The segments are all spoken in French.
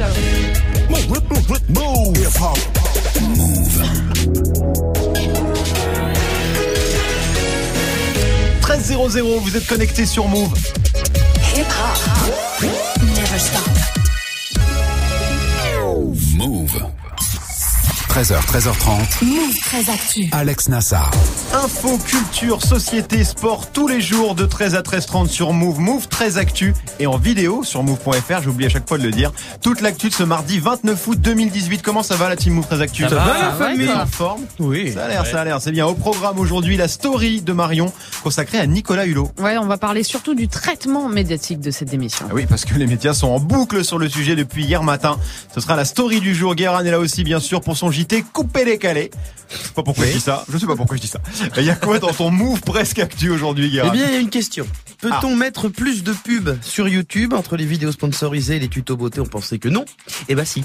ciao. 13.00, vous êtes connecté sur Move. Hip hop. Never stop. Move. 13h, 13h30. Move très actu. Alex Nassar. Info, culture, société, sport, tous les jours de 13 à 13h30 sur Move. Move très actu et en vidéo sur move.fr, j'oublie à chaque fois de le dire. Toute l'actu de ce mardi 29 août 2018. Comment ça va la team Move très actu? Ça va, va, la famille en forme? Oui. Ça a l'air, ça a l'air, c'est bien. Au programme aujourd'hui, la story de Marion consacrée à Nicolas Hulot. Ouais, on va parler surtout du traitement médiatique de cette démission. Ah oui, parce que les médias sont en boucle sur le sujet depuis hier matin. Ce sera la story du jour. Guérin est là aussi, bien sûr, pour son JT Coupé les calés. Je sais pas pourquoi je dis ça. Je sais pas pourquoi je dis ça. Il y a quoi dans ton move presque actu aujourd'hui, Guérin Eh bien, il y a une question. Peut-on mettre plus de pubs sur YouTube entre les vidéos sponsorisées et les tutos beauté? On pensait que non. Eh ben si.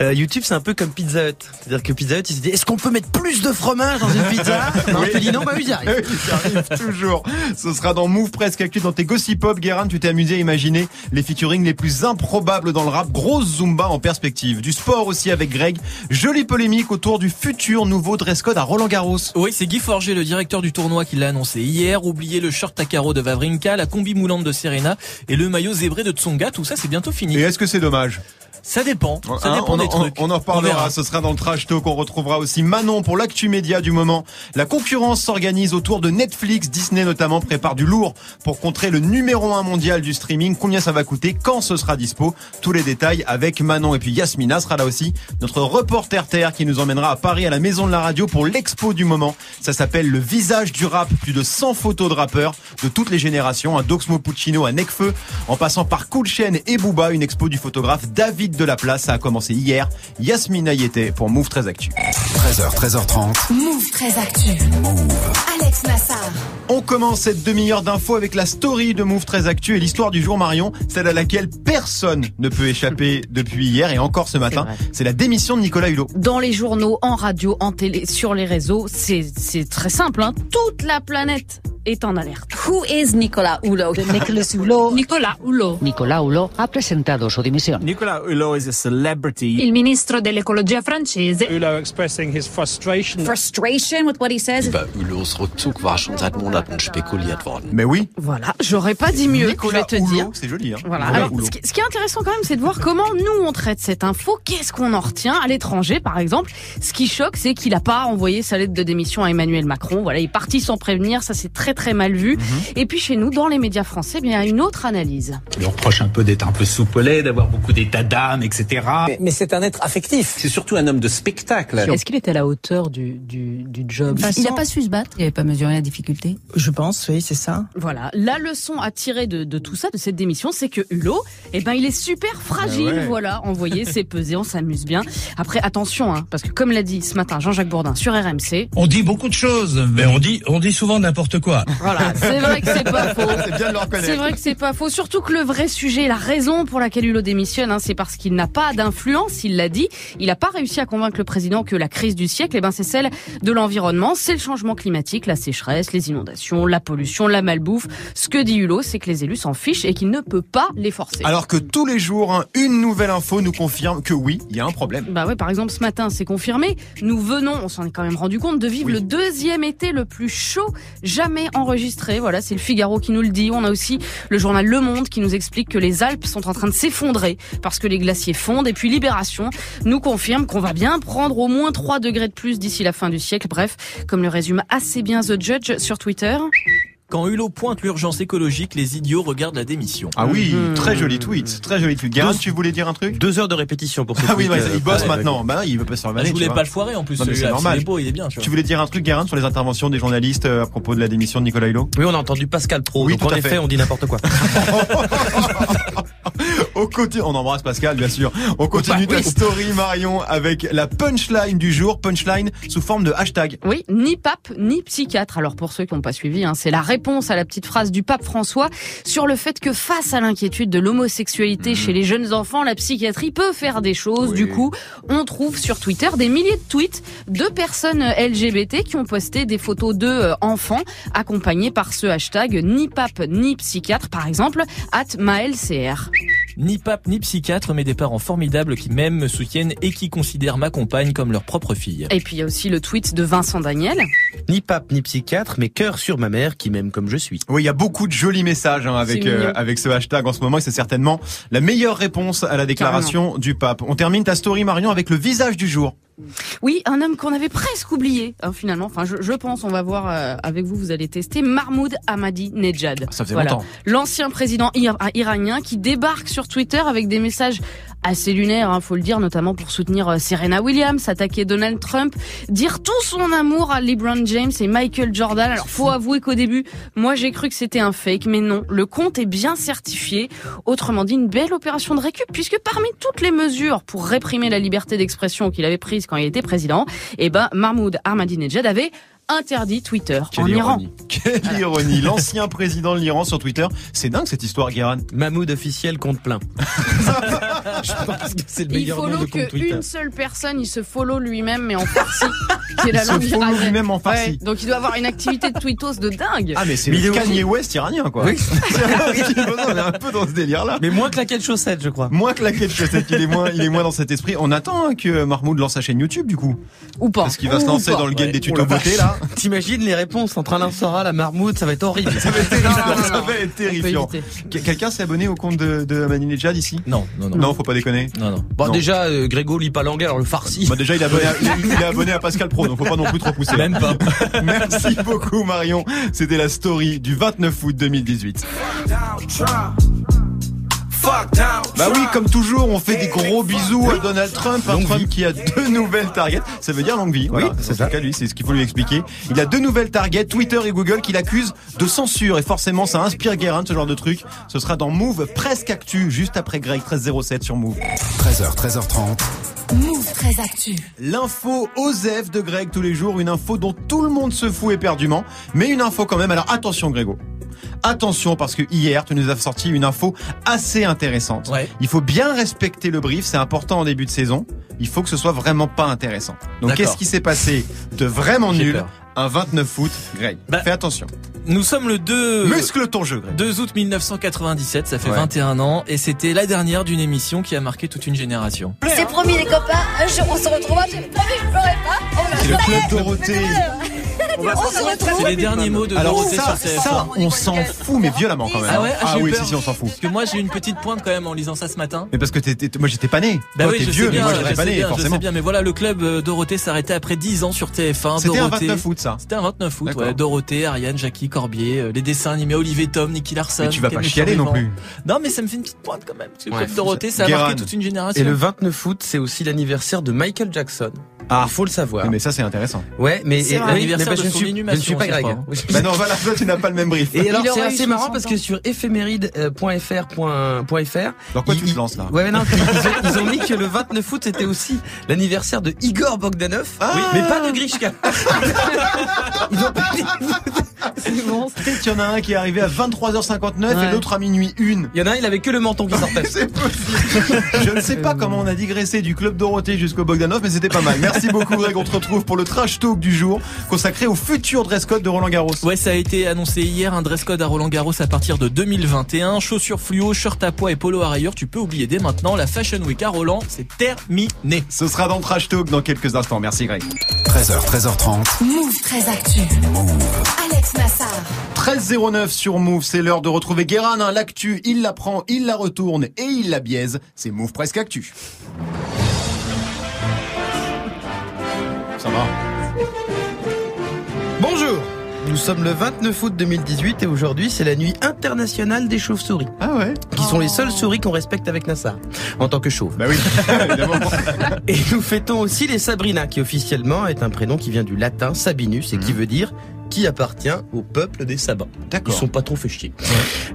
Euh, YouTube, c'est un peu comme Pizza Hut. C'est-à-dire que Pizza Hut, il se dit, est-ce qu'on peut mettre plus de fromage dans une pizza? Non, Oui. tu dis non, bah oui, j'y arrive. Oui, ça arrive toujours. Ce sera dans Move Presque Actu dans tes Gossip Pop. Guérin, tu t'es amusé à imaginer les featuring les plus improbables dans le rap. Grosse Zumba en perspective. Du sport aussi avec Greg. Jolie polémique autour du futur nouveau dress code à Roland Garros. Oui, c'est Guy Forger, le directeur du tournoi, qui l'a annoncé hier. Oubliez le short à carreaux de Vavrinka, la combi moulante de Serena et le maillot zébré de Tsonga. Tout ça, c'est bientôt fini. Et est-ce que c'est dommage? Ça dépend. Ça Hein, dépend on, des en- trucs. on en reparlera, ce sera dans le trash talk. On retrouvera aussi Manon pour l'actu média du moment. La concurrence s'organise autour de Netflix. Disney notamment prépare du lourd pour contrer le numéro un mondial du streaming. Combien ça va coûter? Quand ce sera dispo? Tous les détails avec Manon. Et puis Yasmina sera là aussi, notre reporter terre qui nous emmènera à Paris à la maison de la radio pour l'expo du moment. Ça s'appelle le visage du rap. Plus de 100 photos de rappeurs de toutes les générations. Un Doxmo Puccino à Necfeu en passant par Cool Chain et Booba. Une expo du photographe David Delaplace. Ça a commencé hier. Yasmina y était pour Move très Actu. 13h, 13h30. Move très actu. Alex Nassar. On commence cette demi-heure d'infos avec la story de Move très Actu et l'histoire du jour Marion, celle à laquelle personne ne peut échapper depuis hier et encore ce matin. C'est la démission de Nicolas Hulot. Dans les journaux, en radio, en télé, sur les réseaux, c'est c'est très simple. Hein. Toute la planète est en alerte. Who is Nicolas Hulot? Nicolas Hulot. Nicolas Hulot. Nicolas Hulot ha presentato su dimissioni. Nicolas Hulot. Il ministro dell'ecologia francese Hulot expressing his frustration. Frustration with what he says. Über Ülos Rückzug war schon seit Monaten spekuliert worden. Mais oui, Voilà, j'aurais pas dit mieux, Nicolas je vais te Hulot, dire. c'est joli. Hein Voilà. Alors, ce qui, ce qui est intéressant quand même, c'est de voir comment nous on traite cette info. Qu'est-ce qu'on en retient à l'étranger, par exemple? Ce qui choque, c'est qu'il a pas envoyé sa lettre de démission à Emmanuel Macron. Voilà, il est parti sans prévenir. Ça, c'est très très mal vu. Mhm. Et puis chez nous, dans les médias français, eh bien, il y a une autre analyse. On lui reproche un peu d'être un peu soupolé, d'avoir beaucoup d'état d'âme, etc. Mais c'est un être affectif. C'est surtout un homme de spectacle. Est-ce qu'il est à la hauteur du, du, du job Il n'a pas su se battre. Il n'avait pas mesuré la difficulté. Je pense, oui, c'est ça. Voilà, la leçon à tirer de, de tout ça, de cette démission, c'est que Hulot, eh ben, il est super fragile. Ah ouais. Voilà, envoyé, c'est pesé, on s'amuse bien. Après, attention, hein, parce que comme l'a dit ce matin Jean-Jacques Bourdin sur RMC, On dit beaucoup de choses, mais on dit, on dit souvent n'importe quoi. voilà, c'est vrai que c'est pas faux. C'est bien de le reconnaître. C'est vrai que c'est pas faux. Surtout que le vrai sujet, la raison pour laquelle Hulot démissionne, hein, c'est parce qu'il n'a pas d'influence. Il l'a dit. Il n'a pas réussi à convaincre le président que la crise du siècle, eh ben, c'est celle de l'environnement, c'est le changement climatique, la sécheresse, les inondations, la pollution, la malbouffe. Ce que dit Hulot, c'est que les élus s'en fichent et qu'il ne peut pas les forcer. Alors que tous les jours, hein, une nouvelle info nous confirme que oui, il y a un problème. Bah ouais, par exemple, ce matin, c'est confirmé. Nous venons, on s'en est quand même rendu compte, de vivre Oui. le deuxième été le plus chaud jamais enregistré. Voilà, c'est le Figaro qui nous le dit. On a aussi le journal Le Monde qui nous explique que les Alpes sont en train de s'effondrer parce que les glaciers fondent. Et puis Libération nous confirme qu'on va bien prendre au moins 3 degrés de plus d'ici la fin du siècle. Bref, comme le résume assez bien The Judge sur Twitter. Quand Hulot pointe l'urgence écologique, les idiots regardent la démission. Ah oui, Mhm. très joli tweet, très joli tweet. Tu voulais dire un truc Deux heures de répétition pour ce Ah oui, tweet, ouais, euh, il bosse ouais, maintenant. Bah, il veut pas se faire Ah, vanner, je voulais pas vois. le foirer en plus. Mais c'est normal. Il est beau, il est bien. Tu vois. Tu voulais dire un truc, Guérin, sur les interventions des journalistes euh, à propos de la démission de Nicolas Hulot? Oui, on a entendu Pascal Pro. Oui, donc tout en à effet, fait. on dit n'importe quoi. On embrasse Pascal, bien sûr. On continue Bah, ta oui. story, Marion, avec la punchline du jour. Punchline sous forme de hashtag. Oui, ni pape ni psychiatre. Alors pour ceux qui n'ont pas suivi, hein, c'est la réponse à la petite phrase du pape François sur le fait que face à l'inquiétude de l'homosexualité chez les jeunes enfants, la psychiatrie peut faire des choses. Oui. Du coup, on trouve sur Twitter des milliers de tweets de personnes LGBT qui ont posté des photos de euh, enfants accompagnés par ce hashtag ni pape ni psychiatre, par exemple, at MaëlCR. Ni pape ni psychiatre, mais des parents formidables qui m'aiment, me soutiennent et qui considèrent ma compagne comme leur propre fille. Et puis il y a aussi le tweet de Vincent Daniel. Ni pape ni psychiatre, mais cœur sur ma mère qui m'aime comme je suis. Oui, il y a beaucoup de jolis messages hein, avec euh, avec ce hashtag en ce moment et c'est certainement la meilleure réponse à la déclaration du pape. On termine ta story Marion avec le visage du jour. Oui, un homme qu'on avait presque oublié, hein, finalement. Enfin, je, je pense, on va voir euh, avec vous, vous allez tester Mahmoud Ahmadinejad. Ça faisait longtemps. L'ancien président ir- iranien qui débarque sur Twitter avec des messages assez lunaires, hein, faut le dire, notamment pour soutenir euh, Serena Williams, attaquer Donald Trump, dire tout son amour à LeBron James et Michael Jordan. Alors, faut avouer qu'au début, moi j'ai cru que c'était un fake, mais non, le compte est bien certifié. Autrement dit, une belle opération de récup, puisque parmi toutes les mesures pour réprimer la liberté d'expression qu'il avait prise quand il était président, eh ben, Mahmoud Ahmadinejad avait interdit Twitter en Quelle Iran. ironie. Quelle ironie. L'ancien président de l'Iran sur Twitter. C'est dingue cette histoire, Guéran. Mahmoud officiel compte plein. je pense que c'est le Il meilleur de follow qu'une seule personne, il se follow lui-même, mais en farci. C'est la Il se langue follow iranienne. lui-même en farci. Ouais, donc il doit avoir une activité de tweetos de dingue. Ah mais c'est il le Kanye West iranien quoi. Oui. On est un peu dans ce délire là. Mais moins claquette chaussette, je crois. Moins que la quête chaussette, il est moins, il est moins dans cet esprit. On attend hein, que Mahmoud lance sa chaîne YouTube du coup. Ou pas. Parce qu'il va se lancer dans le game Ouais. des tutos beauté là. T'imagines les réponses entre Alain Soral, la marmoute, ça va être horrible. Ça va être terrible, Non, non, ça non. va être On peut terrifiant. Quelqu'un s'est abonné au compte de, de Ahmadinejad ici? Non, non, non. Non, faut pas déconner. Non, non. Bon, Non. déjà, euh, Grégo lit pas l'anglais, alors le farci. Bah déjà il est abonné à, il est abonné à Pascal Pro, donc faut pas non plus trop pousser. Même pas. Merci beaucoup Marion. C'était la story du 29 août 2018. Bah oui, comme toujours, on fait des gros bisous à Donald Trump, un Trump vie. qui a deux nouvelles targets. Ça veut dire longue vie. Voilà. c'est En ça. cas, lui, c'est ce qu'il faut lui expliquer. Il a deux nouvelles targets, Twitter et Google, qu'il accuse de censure. Et forcément, ça inspire Guérin, ce genre de truc. Ce sera dans Move presque actu, juste après Greg 1307 sur Move. 13h, 13h30. Move très actu. L'info OSEF de Greg tous les jours, une info dont tout le monde se fout éperdument, mais une info quand même. Alors attention Grégo. Attention parce que hier tu nous as sorti une info assez intéressante. Ouais. Il faut bien respecter le brief, c'est important en début de saison. Il faut que ce soit vraiment pas intéressant. Donc qu'est-ce qui s'est passé de vraiment nul peur. un 29 août, Greg? Bah, Fais attention. Nous sommes le 2... Muscle ton jeu, Greg. 2 août 1997, ça fait Ouais. 21 ans, et c'était la dernière d'une émission qui a marqué toute une génération. C'est promis les copains, un jour on se retrouvera, j'ai promis, je pleurerai pas. Le club Dorothée. On se retrouve. C'est les derniers mots de Alors Dorothée ça, sur TF1. ça, on s'en fout, mais violemment quand même. Ah ouais Ah, eu oui, peur. si, si, on s'en fout. Parce que moi j'ai eu une petite pointe quand même en lisant ça ce matin. Mais parce que t'es- t'es- moi j'étais pas né. Bah Toi, oui, t'es je vieux, sais mais bien, moi je j'étais sais pas né, bien, je forcément. sais bien, mais voilà, le club euh, Dorothée s'arrêtait après 10 ans sur TF1. C'était un Dorothée. 29 août, ça. C'était un 29 août, ouais. Dorothée, Ariane, Jackie, Corbier, euh, les dessins animés Olivier Tom, Nicky Larson. Mais tu vas pas chialer non plus. Non, mais ça me fait une petite pointe quand même. Parce que le club Dorothée, ça a marqué toute une génération. Et le 29 août, c'est aussi l'anniversaire de Michael Jackson. Ah. Il faut le savoir. Mais ça c'est intéressant. Ouais, mais C'est et- un oui, anniversaire mais de je ne son suis, je ne inhumation, suis pas Greg. Bah non, voilà, toi tu n'as pas le même brief. Et alors c'est assez marrant 60 parce que sur éphéméride.fr.fr Dans quoi ils- tu te lances là Ouais, mais non, ils ont, ils ont mis que le 29 août c'était aussi l'anniversaire de Igor Bogdanov, Ah oui, mais pas de Grishka. Ils ont pas dit- C'est bon. Peut-être qu'il y en a un qui est arrivé à 23h59 et l'autre à minuit 1. Il y en a un, il avait que le menton qui sortait. C'est possible. Je ne sais pas comment on a digressé du club Dorothée jusqu'au Bogdanov, mais c'était pas mal. Merci beaucoup Greg. On te retrouve pour le trash talk du jour consacré au futur dress code de Roland Garros. Ouais, ça a été annoncé hier, un dress code à Roland Garros à partir de 2021. Chaussures fluo, shirt à poids et polo à rayures. Tu peux oublier dès maintenant la Fashion Week à Roland. C'est terminé. Ce sera dans le trash talk dans quelques instants. Merci Greg. 13h, 13h30. Move très actu. Alex Nassar. 13.09 sur Move, c'est l'heure de retrouver Guérin, hein, l'actu, il la prend, il la retourne et il la biaise. C'est Move presque actu. Ça va Bonjour Nous sommes le 29 août 2018 et aujourd'hui c'est la nuit internationale des chauves-souris, Ah ouais qui sont les seules souris qu'on respecte avec Nassar, en tant que chauve. Bah oui, évidemment. Et nous fêtons aussi les Sabrina, qui officiellement est un prénom qui vient du latin Sabinus et qui veut dire qui appartient au peuple des Sabins. Ils D'accord. sont pas trop fait chier.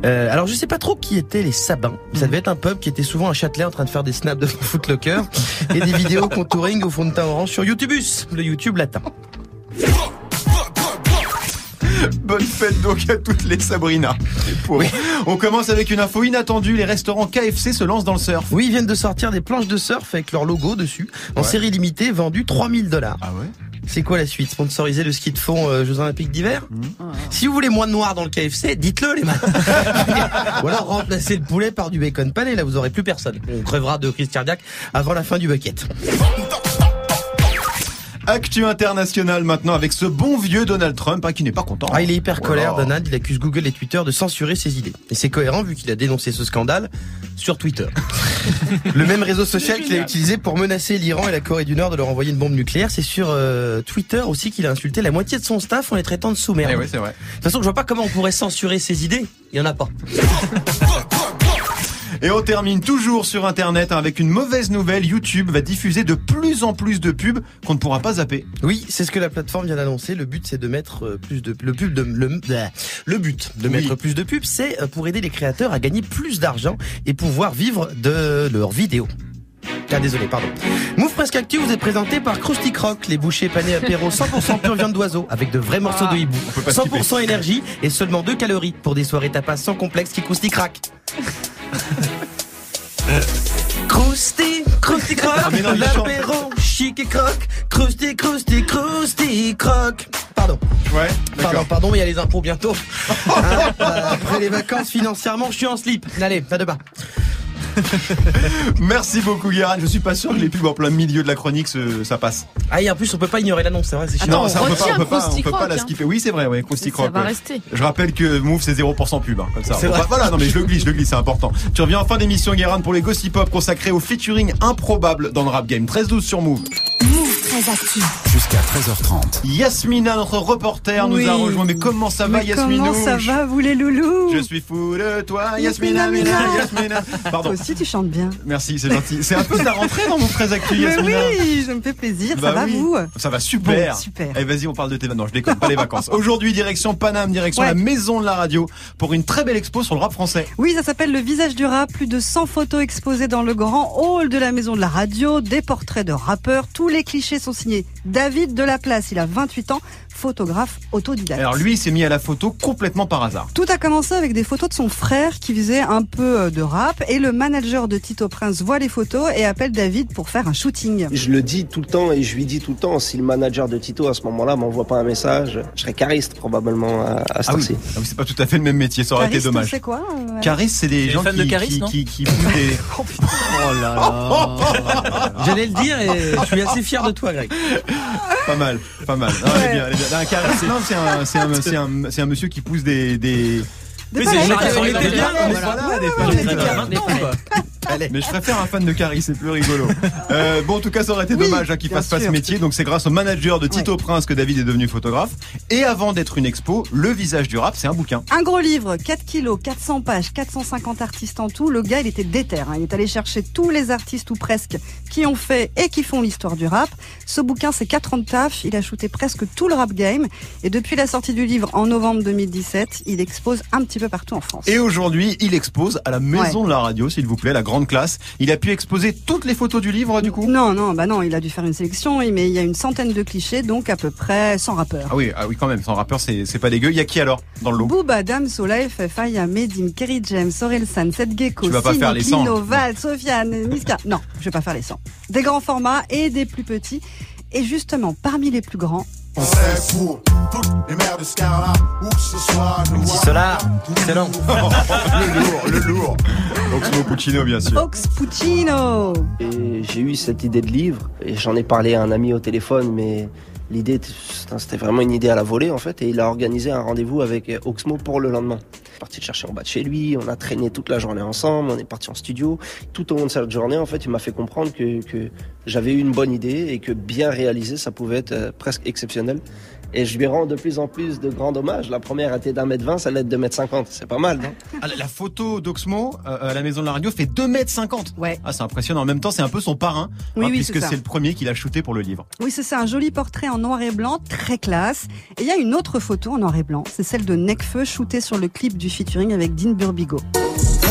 Euh, alors je sais pas trop qui étaient les Sabins. Ça devait être un peuple qui était souvent à Châtelet en train de faire des snaps de Footlocker et des vidéos contouring au fond de teint orange sur YouTubus, le YouTube latin. Bonne fête donc à toutes les Sabrina. On commence avec une info inattendue. Les restaurants KFC se lancent dans le surf. Oui, ils viennent de sortir des planches de surf avec leur logo dessus, en Ouais. série limitée, vendues 3000 dollars. Ah ouais C'est quoi la suite? Sponsoriser le ski de fond euh, Jeux Olympiques d'hiver? Hmm. Si vous voulez moins de noir dans le KFC, dites-le les mecs. Ou alors remplacez le poulet par du bacon pané, là vous aurez plus personne. On crevera de crise cardiaque avant la fin du bucket. Actu international maintenant avec ce bon vieux Donald Trump hein, qui n'est pas content. Ah, il est hyper Oh colère, là. Donald. Il accuse Google et Twitter de censurer ses idées. Et c'est cohérent vu qu'il a dénoncé ce scandale sur Twitter. le même réseau social qu'il a utilisé pour menacer l'Iran et la Corée du Nord de leur envoyer une bombe nucléaire. C'est sur euh, Twitter aussi qu'il a insulté la moitié de son staff en les traitant de sous-merde. Eh vrai. De toute façon, je vois pas comment on pourrait censurer ses idées. Il y en a pas. Et on termine toujours sur Internet avec une mauvaise nouvelle. YouTube va diffuser de plus en plus de pubs qu'on ne pourra pas zapper. Oui, c'est ce que la plateforme vient d'annoncer. Le but, c'est de mettre euh, plus de le pub de le, but de Oui. mettre plus de pubs, c'est euh, pour aider les créateurs à gagner plus d'argent et pouvoir vivre de leurs vidéos. Ah désolé, pardon. Move Presque Actu vous est présenté par Krusty Croc, les bouchées panées apéro 100% pure viande d'oiseau avec de vrais morceaux de hibou. peut pas 100% énergie et seulement 2 calories pour des soirées tapas sans complexe qui Krusty Crack. Krusty, Krusty Croc, Ah, l'apéro chic et croc, Krusty, Krusty, Krusty Croc. Pardon. Ouais, Pardon, pardon, mais il y a les impôts bientôt. Hein, après les vacances, financièrement, je suis en slip. Allez, pas de bas. Merci beaucoup Guérin. Je suis pas sûr que les pubs en plein milieu de la chronique ce- ça passe. Ah, et en plus, on peut pas ignorer l'annonce, c'est vrai, c'est chiant. Non, ça on peut pas, on peut pas, on Krusty peut pas Croc, la hein. skipper. Oui, c'est vrai, ouais, Krusty Ça va ouais. rester. Je rappelle que Move c'est 0% pub, hein, comme ça. C'est Faut vrai. pas- voilà, non mais je le glisse, je le glisse, c'est important. Tu reviens en fin d'émission Guérin pour les Gossip Pop consacrés au featuring improbable dans le rap game. 13-12 sur Move. Très. Jusqu'à 13h30. Yasmina, notre reporter, nous a rejoint. Mais comment ça va Yasmina Comment ça va, vous les loulous? Je suis fou de toi, Yasmina, Yasmina, Mina, Mina. Yasmina. Pardon. Toi aussi, tu chantes bien. Merci, c'est gentil. C'est un peu ta rentrée dans mon très actu, Mais Yasmina. oui, ça me fait plaisir. Bah ça va, oui. vous? Ça va super. Bon, super. Allez, vas-y, on parle de tes Non, je déconne pas les vacances. Aujourd'hui, direction Paname, direction Ouais. la maison de la radio pour une très belle expo sur le rap français. Oui, ça s'appelle Le visage du rap. Plus de 100 photos exposées dans le grand hall de la maison de la radio, des portraits de rappeurs. Tous les clichés sont signés. David Delaplace, il a 28 ans, photographe autodidacte. Alors lui, il s'est mis à la photo complètement par hasard. Tout a commencé avec des photos de son frère qui faisait un peu euh, de rap et le manager de Tito Prince voit les photos et appelle David pour faire un shooting. Je le dis tout le temps et je lui dis tout le temps, si le manager de Tito à ce moment-là m'envoie pas un message, je serais cariste probablement à, à cette Ah oui. Ah oui, c'est pas tout à fait le même métier, ça aurait été Cariste, dommage. c'est quoi euh, Caris, c'est des gens qui, de Caris, qui, non qui, qui poussent des... Oh là là. J'allais le dire et je suis assez fier de toi, Greg. Pas mal, pas mal. Non, elle est bien, elle est bien. Non, Caris, non, c'est un, c'est un, c'est un, c'est un monsieur qui pousse des, des... Des Oui, c'est. Jacques on était bien, mais. Allez. Mais je préfère un fan de Caris, c'est plus rigolo. Euh, bon, en tout cas, ça aurait été Oui, dommage hein, qu'il fasse pas ce métier. Donc, c'est grâce au manager de Tito Prince que David est devenu photographe. Et avant d'être une expo, le visage du rap, c'est un bouquin. Un gros livre, 4 kilos, 400 pages, 450 artistes en tout. Le gars, il était déter. hein. Il est allé chercher tous les artistes ou presque qui ont fait et qui font l'histoire du rap. Ce bouquin, c'est 4 ans de taf. Il a shooté presque tout le rap game. Et depuis la sortie du livre en novembre 2017, il expose un petit peu partout en France. Et aujourd'hui, il expose à la maison de la radio, s'il vous plaît, la grande classe. Il a pu exposer toutes les photos du livre, du coup Non, non, bah non, il a dû faire une sélection, mais il y a une centaine de clichés, donc à peu près 100 rappeurs. Ah oui, ah oui, quand même. Sans rappeur, c'est pas dégueu. Il y a qui alors dans le lot Booba, Dam, Sola, FFA, Yamé, Dim, Kerry James, Orelsan, Seth Gecko, Tu vas pas Sino, faire les 100. Lino, Val, Sofiane, Niska. Non, je vais pas faire les 100. Des grands formats et des plus petits. Et justement, parmi les plus grands, Petit solar, excellent. Le lourd, le lourd. Oxmo Puccino, bien sûr. Ox Puccino. Et j'ai eu cette idée de livre et j'en ai parlé à un ami au téléphone, mais l'idée, c'était vraiment une idée à la volée en fait. Et il a organisé un rendez-vous avec Oxmo pour le lendemain. Est parti chercher en bas de chez lui, on a traîné toute la journée ensemble, on est parti en studio. Tout au long de cette journée, en fait, il m'a fait comprendre que, que j'avais eu une bonne idée et que bien réalisé, ça pouvait être euh, presque exceptionnel. Et je lui rends de plus en plus de grands hommages. La première était d'un mètre vingt, celle-là est de deux mètres cinquante. C'est pas mal, non? Ah, la- photo d'Oxmo euh, à la maison de la radio fait 2m50. Ouais. Ah, c'est impressionnant. En même temps, c'est un peu son parrain, Oui, hein, oui, puisque c'est le premier qu'il a shooté pour le livre. Oui, c'est ça, un joli portrait en noir et blanc, très classe. Et il y a une autre photo en noir et blanc, c'est celle de Necfeu, shootée sur le clip du featuring avec Dean Burbigo.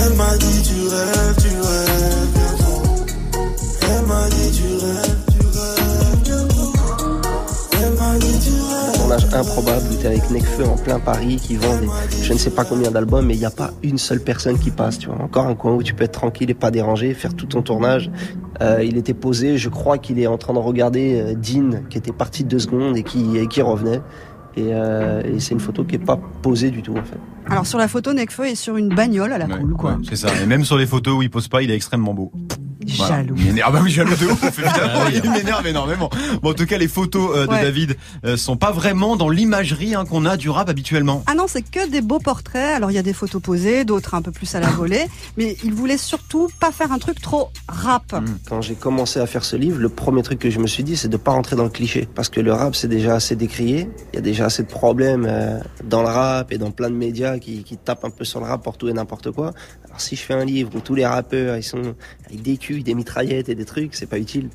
Elle m'a dit tu rêves, tu rêves bien trop. Elle m'a dit tu rêves, tournage improbable où t'es avec Necfeu en plein Paris qui vend des, je ne sais pas combien d'albums, mais il n'y a pas une seule personne qui passe, tu vois. Encore un coin où tu peux être tranquille et pas dérangé, faire tout ton tournage. Euh, il était posé, je crois qu'il est en train de regarder euh, Dean qui était parti deux secondes et qui, et qui revenait. Et, euh, et c'est une photo qui est pas posée du tout en fait. Alors sur la photo, Nekfeu est sur une bagnole à la cool, quoi. Ouais, c'est ça. Et même sur les photos où il pose pas, il est extrêmement beau. Voilà. Jaloux. Il m'énerve. Ah bah oui, jaloux de ouf, évidemment. Ah oui. Il m'énerve énormément. Bon, en tout cas, les photos euh, de Ouais. David euh, sont pas vraiment dans l'imagerie hein, qu'on a du rap habituellement. Ah non, c'est que des beaux portraits. Alors il y a des photos posées, d'autres un peu plus à la volée, mais il voulait surtout pas faire un truc trop rap. Quand j'ai commencé à faire ce livre, le premier truc que je me suis dit, c'est de pas rentrer dans le cliché. Parce que le rap, c'est déjà assez décrié. Il y a déjà assez de problèmes euh, dans le rap et dans plein de médias qui, qui tapent un peu sur le rap pour tout et n'importe quoi. Alors si je fais un livre où tous les rappeurs, ils sont avec des des mitraillettes et des trucs, c'est pas utile.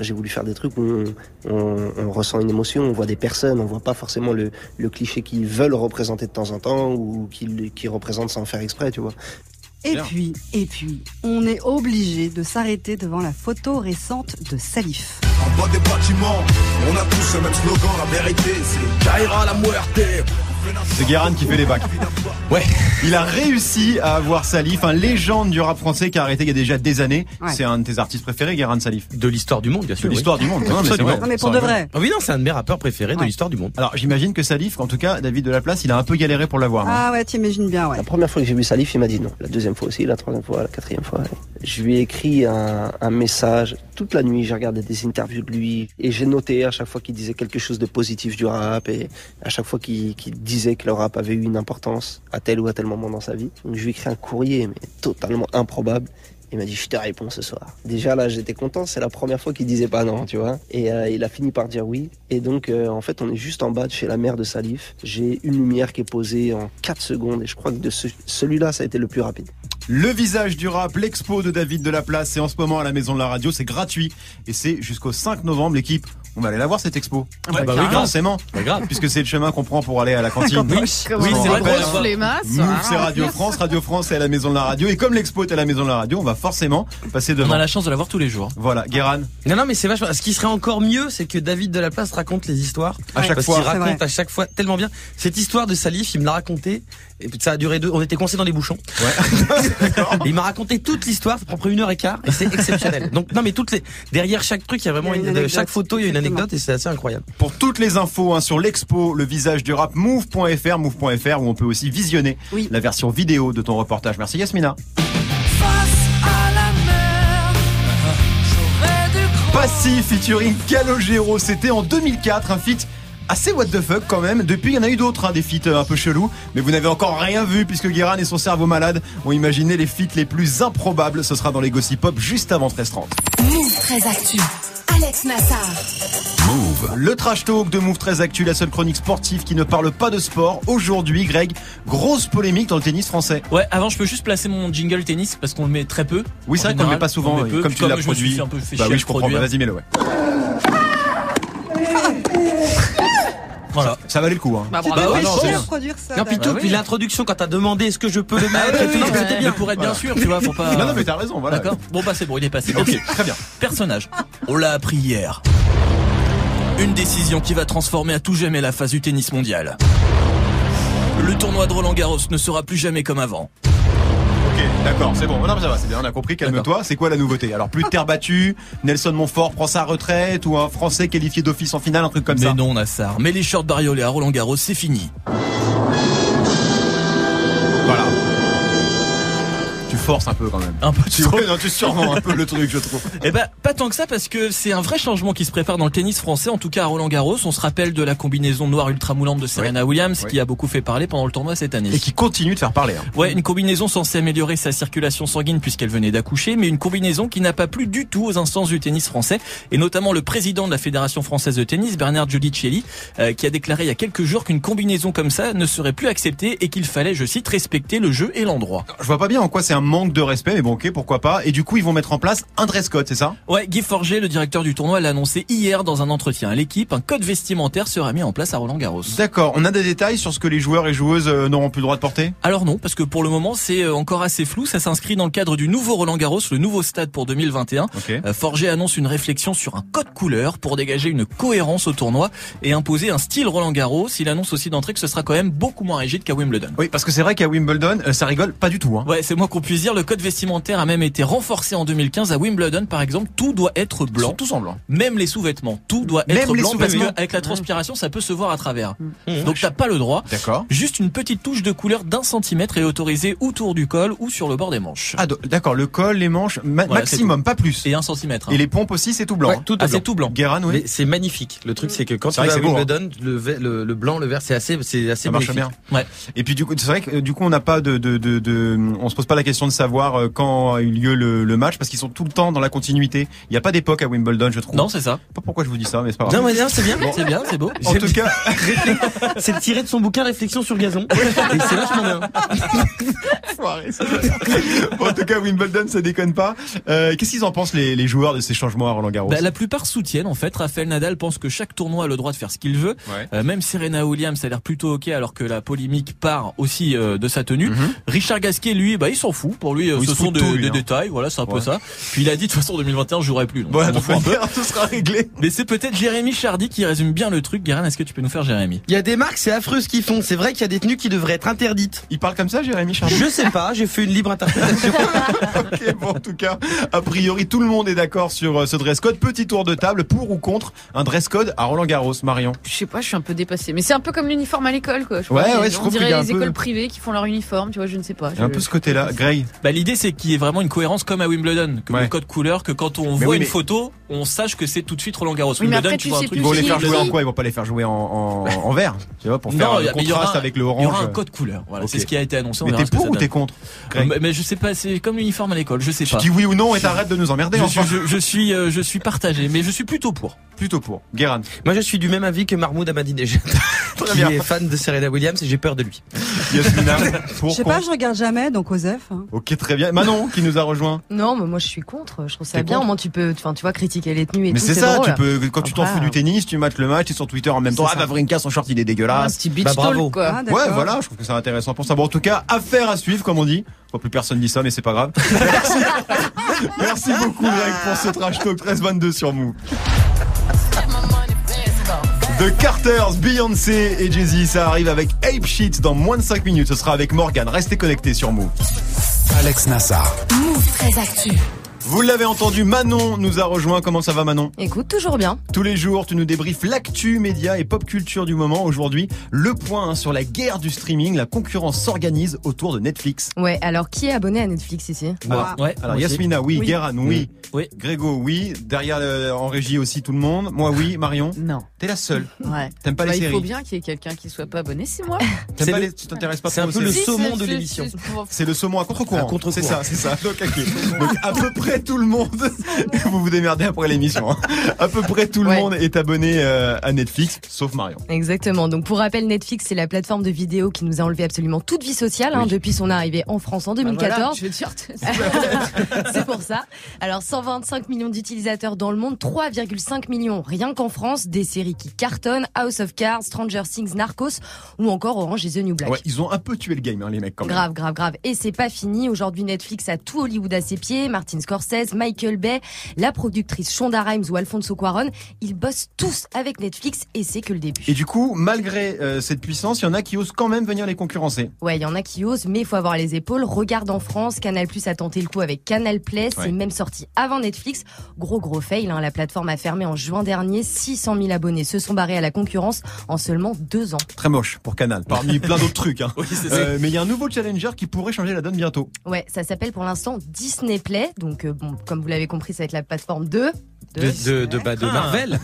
J'ai voulu faire des trucs où on, ressent une émotion, on voit des personnes, on voit pas forcément le, cliché qu'ils veulent représenter de temps en temps ou qu'ils qu'ils représentent sans faire exprès, tu vois. Et puis, et puis, on est obligé de s'arrêter devant la photo récente de Salif. En bas des bâtiments, on a tous le même slogan, la vérité c'est Jaira la muerte. C'est Guérin qui fait les bacs. Ouais. Il a réussi à avoir Salif, un légende du rap français qui a arrêté il y a déjà des années. Ouais. C'est un de tes artistes préférés, Guérin Salif. De l'histoire du monde, bien sûr. De l'histoire oui. du monde. Non, mais vrai. Non, mais pour de vrai. Ah oui, non, c'est un de mes rappeurs préférés de l'histoire du monde. Alors j'imagine que Salif, en tout cas David de la Place, il a un peu galéré pour l'avoir. non Ah ouais, t'imagines bien, ouais. La première fois que j'ai vu Salif, il m'a dit non. La deuxième fois aussi, la troisième fois, la quatrième fois. Je lui ai écrit un, message toute la nuit. J'ai regardé des interviews de lui et j'ai noté à chaque fois qu'il disait quelque chose de positif du rap et à chaque fois qu'il disait que le rap avait eu une importance à tel ou à tel moment dans sa vie. Donc je lui ai écrit un courrier, mais totalement improbable. Il m'a dit je te réponds ce soir. Déjà là j'étais content, c'est la première fois qu'il disait pas non, tu vois. Et euh, il a fini par dire oui. Et donc euh, en fait on est juste en bas de chez la mère de Salif. J'ai une lumière qui est posée en 4 secondes et je crois que de ce- celui-là ça a été le plus rapide. Le visage du rap, l'expo de David de la Place, c'est en ce moment à la Maison de la Radio, c'est gratuit et c'est jusqu'au 5 novembre. L'équipe, on va aller la voir cette expo. Ouais, bah oui, forcément, Bah grave. puisque c'est le chemin qu'on prend pour aller à la cantine. Oui, oui, c'est hein. c'est Radio France, Radio France c'est à la Maison de la Radio et comme l'expo est à la Maison de la Radio, on va forcément passer devant. On a la chance de la voir tous les jours. Voilà, Guéran. Non, non, mais c'est vachement. Ce qui serait encore mieux, c'est que David de la Place raconte les histoires. À chaque Parce fois. qu'il C'est raconte à chaque fois tellement bien. Cette histoire de Salif, il me l'a raconté. Et puis ça a duré deux. On était coincés dans des bouchons. Et il m'a raconté toute l'histoire. Ça prend près une heure et quart. Et c'est exceptionnel. Donc, non, mais toutes les, derrière chaque truc, il y a vraiment Il une chaque photo, il y a une anecdote et c'est assez incroyable. Pour toutes les infos hein, sur l'expo, le visage du rap, move.fr, move.fr, où on peut aussi visionner la version vidéo de ton reportage. Merci Yasmina. Passy featuring Calogero, c'était en 2004, un feat assez what the fuck quand même. Depuis, il y en a eu d'autres, hein, des feats euh, un peu chelous, mais vous n'avez encore rien vu puisque Guérin et son cerveau malade ont imaginé les feats les plus improbables. Ce sera dans les Gossip Pop juste avant 13h30. Move très actu. Alex Nassar. Move. Le trash talk de Move très Actu, la seule chronique sportive qui ne parle pas de sport. Aujourd'hui, Greg, grosse polémique dans le tennis français. Ouais, avant je peux juste placer mon jingle tennis parce qu'on le met très peu. Oui, c'est vrai qu'on le met pas souvent, met peu. comme tu l'as je me suis produit. fait un peu fait Bah oui, je comprends. Bah, Vas-y, mets-le, ouais. Voilà. Ça valait le coup, hein. Bah, Bah oui, Ah produire ça. Non, puis tout, Bah oui. puis l'introduction quand t'as demandé est-ce que je peux le mettre Ah oui, c'était bien. Mais pour être bien sûr, tu vois, faut pas. Non, non, mais t'as raison, voilà. D'accord. Bon, bah c'est bon, il est passé. Ok, très bien. Personnage. On l'a appris hier. Une décision qui va transformer à tout jamais la phase du tennis mondial. Le tournoi de Roland Garros ne sera plus jamais comme avant. Ok, d'accord, c'est bon. Non, mais ça va, c'est bien, on a compris, calme-toi. C'est quoi la nouveauté? Alors, plus de terre battue, Nelson Montfort prend sa retraite, ou un Français qualifié d'office en finale, un truc comme Mais ça? non, Nassar. Mais les shorts bariolés à Roland Garros, c'est fini. Forces un peu quand même. Un peu Tu, trop. non, tu survends un peu le truc, je trouve. Eh ben, pas tant que ça parce que c'est un vrai changement qui se prépare dans le tennis français, en tout cas à Roland Garros. On se rappelle de la combinaison noire ultra moulante de Serena Williams qui a beaucoup fait parler pendant le tournoi cette année. Et qui continue de faire parler. hein. Ouais, une combinaison censée améliorer sa circulation sanguine puisqu'elle venait d'accoucher, mais une combinaison qui n'a pas plu du tout aux instances du tennis français, et notamment le président de la Fédération française de tennis, Bernard Giudicelli, euh, qui a déclaré il y a quelques jours qu'une combinaison comme ça ne serait plus acceptée et qu'il fallait, je cite, respecter le jeu et l'endroit. Je vois pas bien en quoi c'est un manque de respect, mais bon, ok, pourquoi pas. Et du coup, ils vont mettre en place un dress code, c'est ça? Ouais, Guy Forger, le directeur du tournoi, l'a annoncé hier dans un entretien à l'équipe. Un code vestimentaire sera mis en place à Roland Garros. D'accord. On a des détails sur ce que les joueurs et joueuses euh, n'auront plus le droit de porter? Alors non, parce que pour le moment, c'est euh, encore assez flou. Ça s'inscrit dans le cadre du nouveau Roland Garros, le nouveau stade pour 2021. Ok. Euh, Forger annonce une réflexion sur un code couleur pour dégager une cohérence au tournoi et imposer un style Roland Garros. Il annonce aussi d'entrée que ce sera quand même beaucoup moins rigide qu'à Wimbledon. Oui, parce que c'est vrai qu'à Wimbledon, ça rigole pas du tout. Hein. Ouais, c'est moi qu'on puisse dire. Le code vestimentaire a même été renforcé en 2015 à Wimbledon, par exemple. Tout doit être Ils blanc. sont tous en blanc. Même les sous-vêtements, tout doit Même être les blanc parce sous-vêtements. qu'avec la transpiration, ça peut se voir à travers. Mmh. Donc t'as pas le droit. D'accord. Juste une petite touche de couleur d'un centimètre est autorisée autour du col ou sur le bord des manches. Ah, d'accord. Le col, les manches, ma- Voilà, maximum, pas plus. Et un centimètre. hein. Et les pompes aussi, c'est tout blanc. Ouais, tout ah, est c'est tout blanc. Guérin, oui. C'est magnifique. Le truc, c'est que quand C'est tu vrai vas à hein. Wimbledon, le, le, le blanc, le vert, c'est assez, c'est assez Ça marche bien. Ouais. Et puis du coup, c'est vrai que euh, du coup, on n'a pas de, de, de, de- on se pose pas la question de savoir euh, quand a eu lieu le, le match parce qu'ils sont tout le temps dans la continuité. Il n'y a pas d'époque à Wimbledon, je trouve. Non, c'est ça. Pas pourquoi je vous dis ça, mais c'est pas grave. Non, mais non, c'est bien. C'est bien, c'est beau. En tout cas, C'est tiré de son bouquin Réflexion sur gazon. Et c'est vachement bien. Foiré, ça. Bon, en tout cas, Wimbledon, ça déconne pas. Euh, Qu'est-ce qu'ils en pensent les, les joueurs de ces changements à Roland Garros Bah, la plupart soutiennent en fait. Raphaël Nadal pense que chaque tournoi a le droit de faire ce qu'il veut. Ouais. Euh, même Serena Williams a l'air plutôt ok alors que la polémique part aussi euh, de sa tenue. Mhm. Richard Gasquet lui, bah il s'en fout. Pour lui, euh, Oui, ce se sont fout de des, tout, lui, des hein. détails. Voilà, c'est un peu Ouais. ça. Puis il a dit de toute façon 2021 je jouerai plus. Donc, Voilà, manière, tout sera réglé. Mais c'est peut-être Jérémy Chardy qui résume bien le truc. Guérin, est-ce que tu peux nous faire Jérémy? Il y a des marques, c'est affreux ce qu'ils font. C'est vrai qu'il y a des tenues qui devraient être interdites. Il parle comme ça, Jérémy Chardin Je sais pas, j'ai fait une libre interprétation. Ok, bon, en tout cas, a priori, tout le monde est d'accord sur euh, ce dress code. Petit tour de table, pour ou contre un dress code à Roland Garros, Marion? Je sais pas, je suis un peu dépassée. Mais c'est un peu comme l'uniforme à l'école, quoi. Je Ouais, crois. ouais, je On dirait les peu- écoles privées qui font leur uniforme, tu vois, je ne sais pas. Un peu ce côté-là. Grey. Bah l'idée c'est qu'il y ait vraiment une cohérence comme à Wimbledon, que Ouais. le code couleur, que quand on Mais voit oui, une photo, on sache que c'est tout de suite Roland Garros. Oui, Wimbledon, après, tu tu vois un truc. Ils vont les faire jouer en quoi? Ils vont pas les faire jouer en, en, en vert. Tu vois, pour faire Non, le aura contraste un- avec le Il y orange. aura un code couleur. Voilà, c'est ce qui a été annoncé. On Mais t'es pour ou t'es contre Greg mais, mais je sais pas, c'est comme l'uniforme à l'école, je sais Tu pas. dis oui ou non et t'arrêtes de nous emmerder. Je suis, enfin. je, je suis, euh, je suis partagé, mais je suis plutôt pour. Plutôt pour. Guérin. Moi, je suis du même avis que Mahmoud Ahmadinejad, qui est fan de Serena Williams et j'ai peur de lui. Yasmina. Pour. Je sais pas, je regarde jamais, donc Osef. hein. Ok, très bien. Manon qui nous a rejoint. Non, mais moi je suis contre. Je trouve ça bien. Au moins tu peux, enfin tu vois, critiquer les tenues et Mais tout. c'est ça, drôle. tu peux, quand tu t'en Après, fous du tennis, tu matches le match, es sur Twitter en même temps. Ah. Vavrinka, son short, il est Un dégueulasse. petit beach Bah, bravo. talk, quoi. Ah. Ouais, voilà, je trouve que c'est intéressant pour ça. Bon, en tout cas, affaire à suivre, comme on dit. Bon, plus personne dit ça, mais c'est pas grave. Merci, Merci beaucoup, Greg, pour ce trash talk 13-22 sur Mou. The Carters, Beyoncé et Jay-Z, ça arrive avec Ape Shit dans moins de 5 minutes. Ce sera avec Morgan. Restez connectés sur Mou. Alex Nassar. Move très actu. Vous l'avez entendu, Manon nous a rejoint. Comment ça va, Manon? Écoute, toujours bien. Tous les jours, tu nous débriefes l'actu, média et pop culture du moment. Aujourd'hui, le point hein, sur la guerre du streaming. La concurrence s'organise autour de Netflix. Ouais. Alors qui est abonné à Netflix ici? Alors, Ouais. alors. Yasmina, oui. Oui. Guéran, oui. Oui. Grégo, oui. Derrière, euh, en régie aussi, tout le monde. Moi, oui. Marion, Non. t'es la seule. Ouais. T'aimes pas Bah, les il faut séries bien qu'il y ait quelqu'un qui soit pas abonné, c'est moi. T'aimes C'est pas le- les- Tu t'intéresses pas c'est un peu le séries? saumon de l'émission. c'est le saumon à contre-courant. C'est ça, c'est ça. Donc, à peu près tout le monde, vous vous démerdez après l'émission. hein. À peu près tout le Ouais. monde est abonné euh, à Netflix, sauf Marion. Exactement. Donc pour rappel, Netflix c'est la plateforme de vidéo qui nous a enlevé absolument toute vie sociale hein, Oui. depuis son arrivée en France en Bah, voilà, 2014. je veux dire, c'est pour ça. Alors 125 millions d'utilisateurs dans le monde, 3,5 millions rien qu'en France, des séries qui cartonnent, House of Cards, Stranger Things, Narcos ou encore Orange is the New Black. Ouais, ils ont un peu tué le game, hein, les mecs, quand même. Grave, grave, grave. Et c'est pas fini. Aujourd'hui, Netflix a tout Hollywood à ses pieds. Martin Scorsese, Michael Bay, la productrice Shonda Rhimes ou Alfonso Cuaron. Ils bossent tous avec Netflix et c'est que le début. Et du coup, malgré euh, cette puissance, il y en a qui osent quand même venir les concurrencer. Ouais, il y en a qui osent, mais il faut avoir les épaules. Regarde en France, Canal Plus a tenté le coup avec Canal Play. C'est Ouais. même sorti avant Netflix. Gros, gros fail. Hein. La plateforme a fermé en juin dernier. 600 000 abonnés se sont barrés à la concurrence en seulement deux ans. Très moche pour Canal, parmi plein d'autres trucs. Hein. Oui. Euh, mais il y a un nouveau challenger qui pourrait changer la donne bientôt. Ouais, ça s'appelle pour l'instant Disney Play. Donc, euh, bon, comme vous l'avez compris, ça va être la plateforme 2. De, de, de, bah, de Ah. Marvel.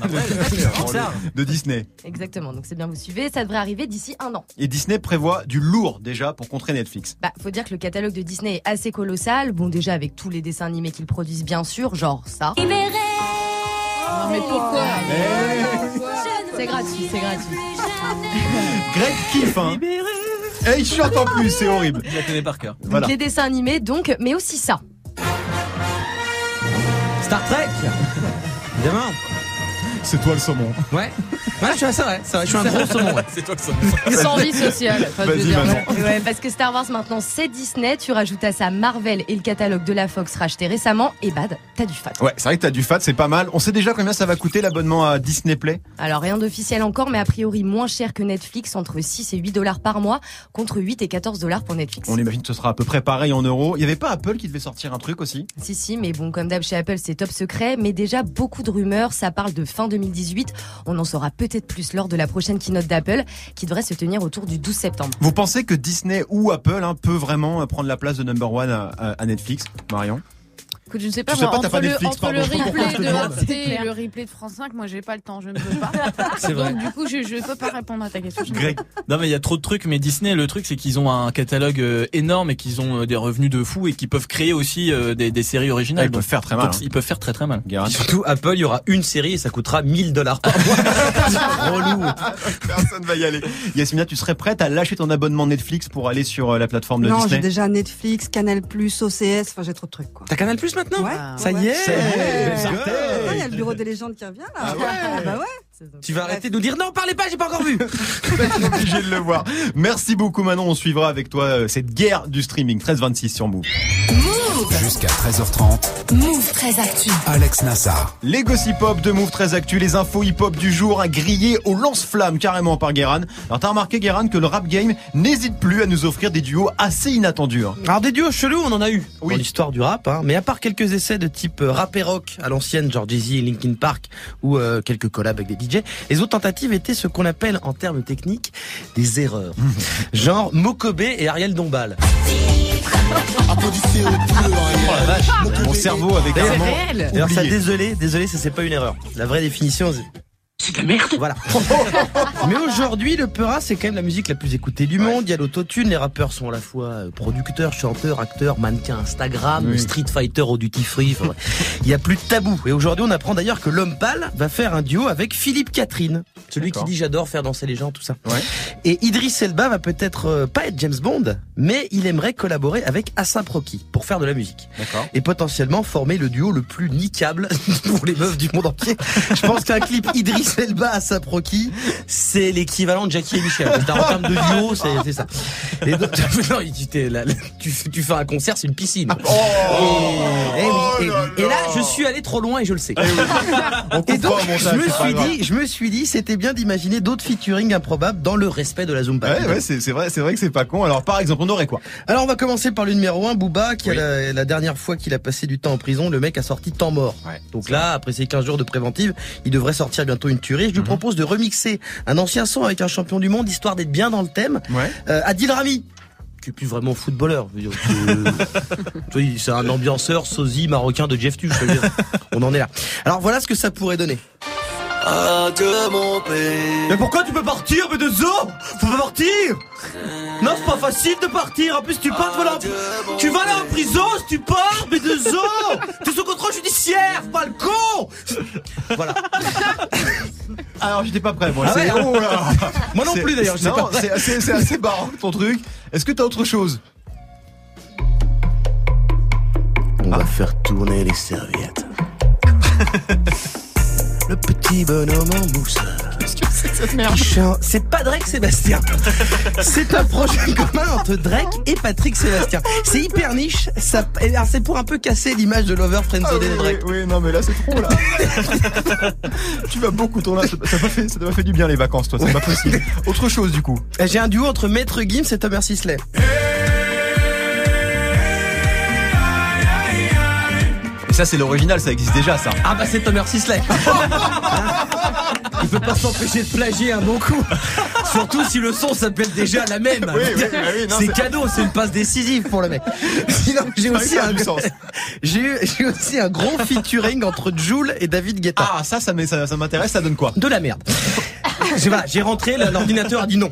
Pixar. de Disney. Exactement, donc c'est bien vous suivez, ça devrait arriver d'ici un an. Et Disney prévoit du lourd déjà pour contrer Netflix. Bah, faut dire que le catalogue de Disney est assez colossal. Bon, déjà avec tous les dessins animés qu'ils produisent, bien sûr, genre ça. Non, mais pourquoi? C'est gratuit, c'est gratuit. Greg kiffe, hein Et il chante en plus, c'est horrible. Je la connais par cœur. Voilà. Donc les dessins animés, donc, mais aussi ça. Star Trek Évidemment. C'est toi le saumon. Ouais. Ouais, je suis, c'est vrai, c'est vrai, je suis un gros saumon. ouais. C'est toi que ça. Sans vie sociale. Vas-y, dire. Ouais, parce que Star Wars maintenant c'est Disney, tu rajoutes à ça Marvel et le catalogue de la Fox racheté récemment, et bad, t'as du fat. Ouais, c'est vrai que t'as du fat, c'est pas mal. On sait déjà combien ça va coûter l'abonnement à Disney Play? Alors rien d'officiel encore, mais a priori moins cher que Netflix, entre 6 et 8 dollars par mois, contre 8 et 14 dollars pour Netflix. On imagine que ce sera à peu près pareil en euros. Il y avait pas Apple qui devait sortir un truc aussi? Si, si, mais bon, comme d'hab chez Apple, c'est top secret, mais déjà beaucoup de rumeurs, ça parle de fin 2018. On en saura peut-être plus lors de la prochaine keynote d'Apple, qui devrait se tenir autour du 12 septembre. Vous pensez que Disney ou Apple hein, peut vraiment prendre la place de number one à Netflix, Marion? Écoute, je ne sais pas, Tu sais moi, pas, t'as entre, pas le, Netflix, entre le sais pas replay de. Arte et le replay de France 5, moi j'ai pas le temps, je ne peux pas. C'est vrai. Donc du coup, je ne peux pas répondre à ta question. ne Greg pas. Non mais il y a trop de trucs, mais Disney, le truc c'est qu'ils ont un catalogue euh, énorme et qu'ils ont euh, des revenus de fou et qu'ils peuvent créer aussi euh, des, des séries originales. Ah, ils peuvent faire très mal, donc, hein. Ils peuvent faire très très mal. Surtout, Apple, il y aura une série et ça coûtera 1000 dollars par mois. C'est relou. Personne va y aller. Yasmina, tu serais prête à lâcher ton abonnement Netflix pour aller sur la plateforme de Non, j'ai Disney déjà Netflix, Canal+, OCS, enfin j'ai trop de trucs quoi. T'as Canal Plus maintenant Ouais. Ça y est. Ça y est, Il y a le bureau des légendes qui revient là. Ah ouais. Ah bah ouais. Tu vas arrêter de nous dire non, parlez pas, j'ai pas encore vu. Obligé de le voir. Merci beaucoup Manon, on suivra avec toi euh, cette guerre du streaming. 13-26 sur Move. Jusqu'à 13h30, Move très actu. Alex Nassar. Les gossip hop de Move très actu, les infos hip hop du jour à griller au lance-flamme carrément par Guéran. Alors t'as remarqué Guéran que le rap game n'hésite plus à nous offrir des duos assez inattendus. hein. Alors des duos chelous, on en a eu Oui. dans l'histoire du rap, hein. mais à part quelques essais de type euh, rap et rock à l'ancienne, genre Jay-Z et Linkin Park, ou euh, quelques collabs avec des DJ, les autres tentatives étaient ce qu'on appelle en termes techniques des erreurs. genre Mokobé et Ariel Dombal. Oh la vache, mon cerveau avait D'ailleurs, carrément réel. Alors ça, désolé, désolé, ça c'est pas une erreur. La vraie définition, c'est... De la merde Voilà. Mais aujourd'hui, le Peura, c'est quand même la musique la plus écoutée du monde. Il y a l'autotune, les rappeurs sont à la fois euh, producteurs, chanteurs, acteurs, mannequins Instagram, Oui. Street Fighter au duty free. enfin. Il y a plus de tabou. Et aujourd'hui, on apprend d'ailleurs que l'homme pâle va faire un duo avec Philippe Catherine. Celui qui dit j'adore faire danser les gens, tout ça. Ouais. Et Idris Elba va peut-être euh, pas être James Bond, mais il aimerait collaborer avec Assa Proki pour faire de la musique D'accord. et potentiellement former le duo le plus niquable pour les meufs du monde entier. Je pense qu'un clip Idris Elba à Saproki, c'est l'équivalent de Jackie et Michel. En termes de duo, c'est ça. Et donc, non, tu, t'es là- tu, tu fais un concert, c'est une piscine. et, et oui, et, oui. Et là, je suis allé trop loin et je le sais. On Et donc, je me suis dit, je me suis dit, c'était bien d'imaginer d'autres featuring improbables dans le respect de la Zumba. Ouais, ouais, c'est vrai, c'est vrai que c'est pas con. Alors par exemple, on aurait quoi? Alors on va commencer par le numéro 1, Booba, qui Oui. a la, la dernière fois qu'il a passé du temps en prison, le mec a sorti temps mort. Ouais, Donc là, après ces 15 jours de préventive, il devrait sortir bientôt une tuerie. Mhm. Je lui propose de remixer un ancien son avec un champion du monde, histoire d'être bien dans le thème. Ouais. Euh, Adil Rami, qui est plus vraiment footballeur. je veux dire, c'est- tu vois, c'est un ambianceur sosie marocain de Jeff Tuch. je veux dire. On en est là. Alors voilà ce que ça pourrait donner. Mais pourquoi tu peux partir, mais de zo Faut pas partir Non, c'est pas facile de partir. En plus, tu pars, tu vas aller en, tu vas aller en prison si tu pars, mais de zo T'es sous contrôle judiciaire, pas le con Voilà. Alors j'étais pas prêt moi. Ah ouais, oh là. Moi non plus d'ailleurs, c'est assez, assez barrant ton truc. Est-ce que t'as autre chose? On va faire tourner les serviettes. Le petit bonhomme en mousse. C'est que cette merde Chien- C'est pas Drake Sébastien. C'est un projet commun entre Drake et Patrick Sébastien. C'est hyper niche. Ça, c'est pour un peu casser l'image de Lover Friends Ah oui, de Drake. oui, oui, non mais là c'est trop là. tu vas beaucoup tourner. Ça ça m'a fait, ça m'a fait du bien les vacances toi. C'est pas possible. Autre chose du coup. J'ai un duo entre Maître Gims et Thomas Sisley. Et ça c'est l'original, ça existe déjà ça. Ah bah c'est Thomas Sisley. Il peut pas s'empêcher de plagier un bon coup. Surtout si le son s'appelle déjà la même. Oui, oui, oui, oui, non, c'est cadeau, c'est une passe décisive pour le mec. Sinon, j'ai aussi un j'ai aussi un gros featuring entre Jules et David Guetta. Ah ça, ça m'intéresse. Ça donne quoi? De la merde. J'ai rentré, l'ordinateur a dit non.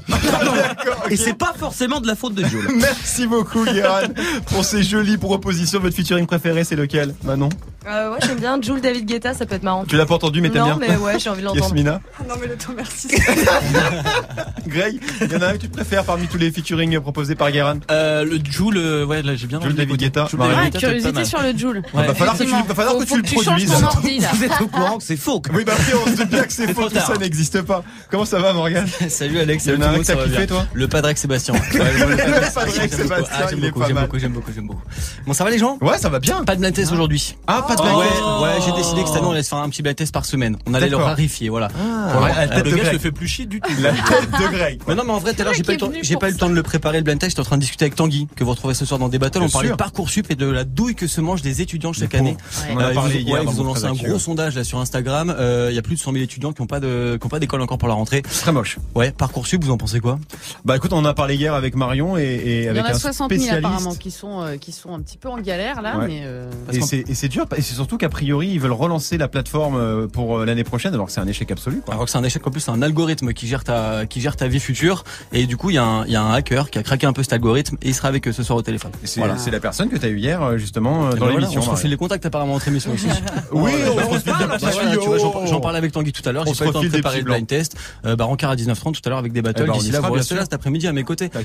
Et c'est pas forcément de la faute de Jules. Merci beaucoup Guéran pour ces jolies propositions. Votre featuring préféré c'est lequel Manon? Euh, ouais, j'aime bien Jules David Guetta, ça peut être marrant. Tu l'as pas entendu, mais t'aimes Non, bien mais ouais, j'ai envie de l'entendre. Yasmina? Ah non, mais le ton merci. Greg, il y en a un que tu préfères parmi tous les featuring proposés par Guérin? Euh, le Joule, euh, ouais, là j'ai bien Jules David. Guetta. Jules. David Guetta, curiosité sur le Joule. Ouais, va falloir que tu, va falloir Faut- que tu faut le que tu changes produises. ton ordi, là. Vous êtes au courant que c'est faux. Oui, bah après, on se doute bien que c'est faux, tout ça n'existe pas. Comment ça va, Morgane Salut Alex, Il y en a un que t'as kiffé, toi Le Padraig Sébastien. Ouais, le beaucoup. Sébastien, Ah, j'aime il est beaucoup, j'aime beaucoup, j'aime beaucoup, j'aime beaucoup. Bon, ça va les gens Ouais, ça va bien. Pas de blind test aujourd'hui. Ah, pas de Ouais, blind ouais, test. j'ai décidé que cette année on allait se faire un petit blind test par semaine. On allait le rarifier, voilà. Ah, ouais, tête le gars, je le fais plus chier du tout. La tête de Greg. Mais non, mais en vrai, tout à l'heure, j'ai pas, eu le temps- venu j'ai pour pas eu le temps de le préparer le blind test. J'étais en train de discuter avec Tanguy, que vous retrouvez ce soir dans des battles. On parlait de Parcoursup et de la douille que se mangent des étudiants chaque année. On a Euh, parlé ils, hier ouais, ils ont lancé un gros sondage là sur Instagram. Euh, Il y a plus de 100 000 étudiants qui ont pas de, qui ont pas d'école encore pour la rentrée. Très moche. Ouais, Parcoursup, vous en pensez quoi? Bah écoute, on en a parlé hier avec Marion et, et Il y avec en a un 60 000 apparemment spécialiste. qui sont, euh, qui sont un petit peu en galère là, Ouais. mais euh, Et c'est, dur, et c'est surtout qu'a priori, ils veulent relancer la plateforme euh, pour l'année prochaine, alors que c'est un échec absolu. Quoi. Alors que c'est un échec en plus, c'est un algorithme qui gère ta, qui gère ta vie future. Et du coup, il y, a un- il y a un hacker qui a craqué un peu cet algorithme et il sera avec eux ce soir au téléphone. C'est, Voilà. la personne que tu as eu hier, justement, Et dans ben voilà, l'émission. on se refile les contacts apparemment entre émissions ici. Oui, Ouais, on bah, se j'en, parlais avec Tanguy tout à l'heure. On J'ai se pas eu le temps de préparer le blind test. Euh, bah, rencard à 19h30 tout à l'heure avec des battles. Eh ben, D'ici vous restez là cet après-midi à mes côtés.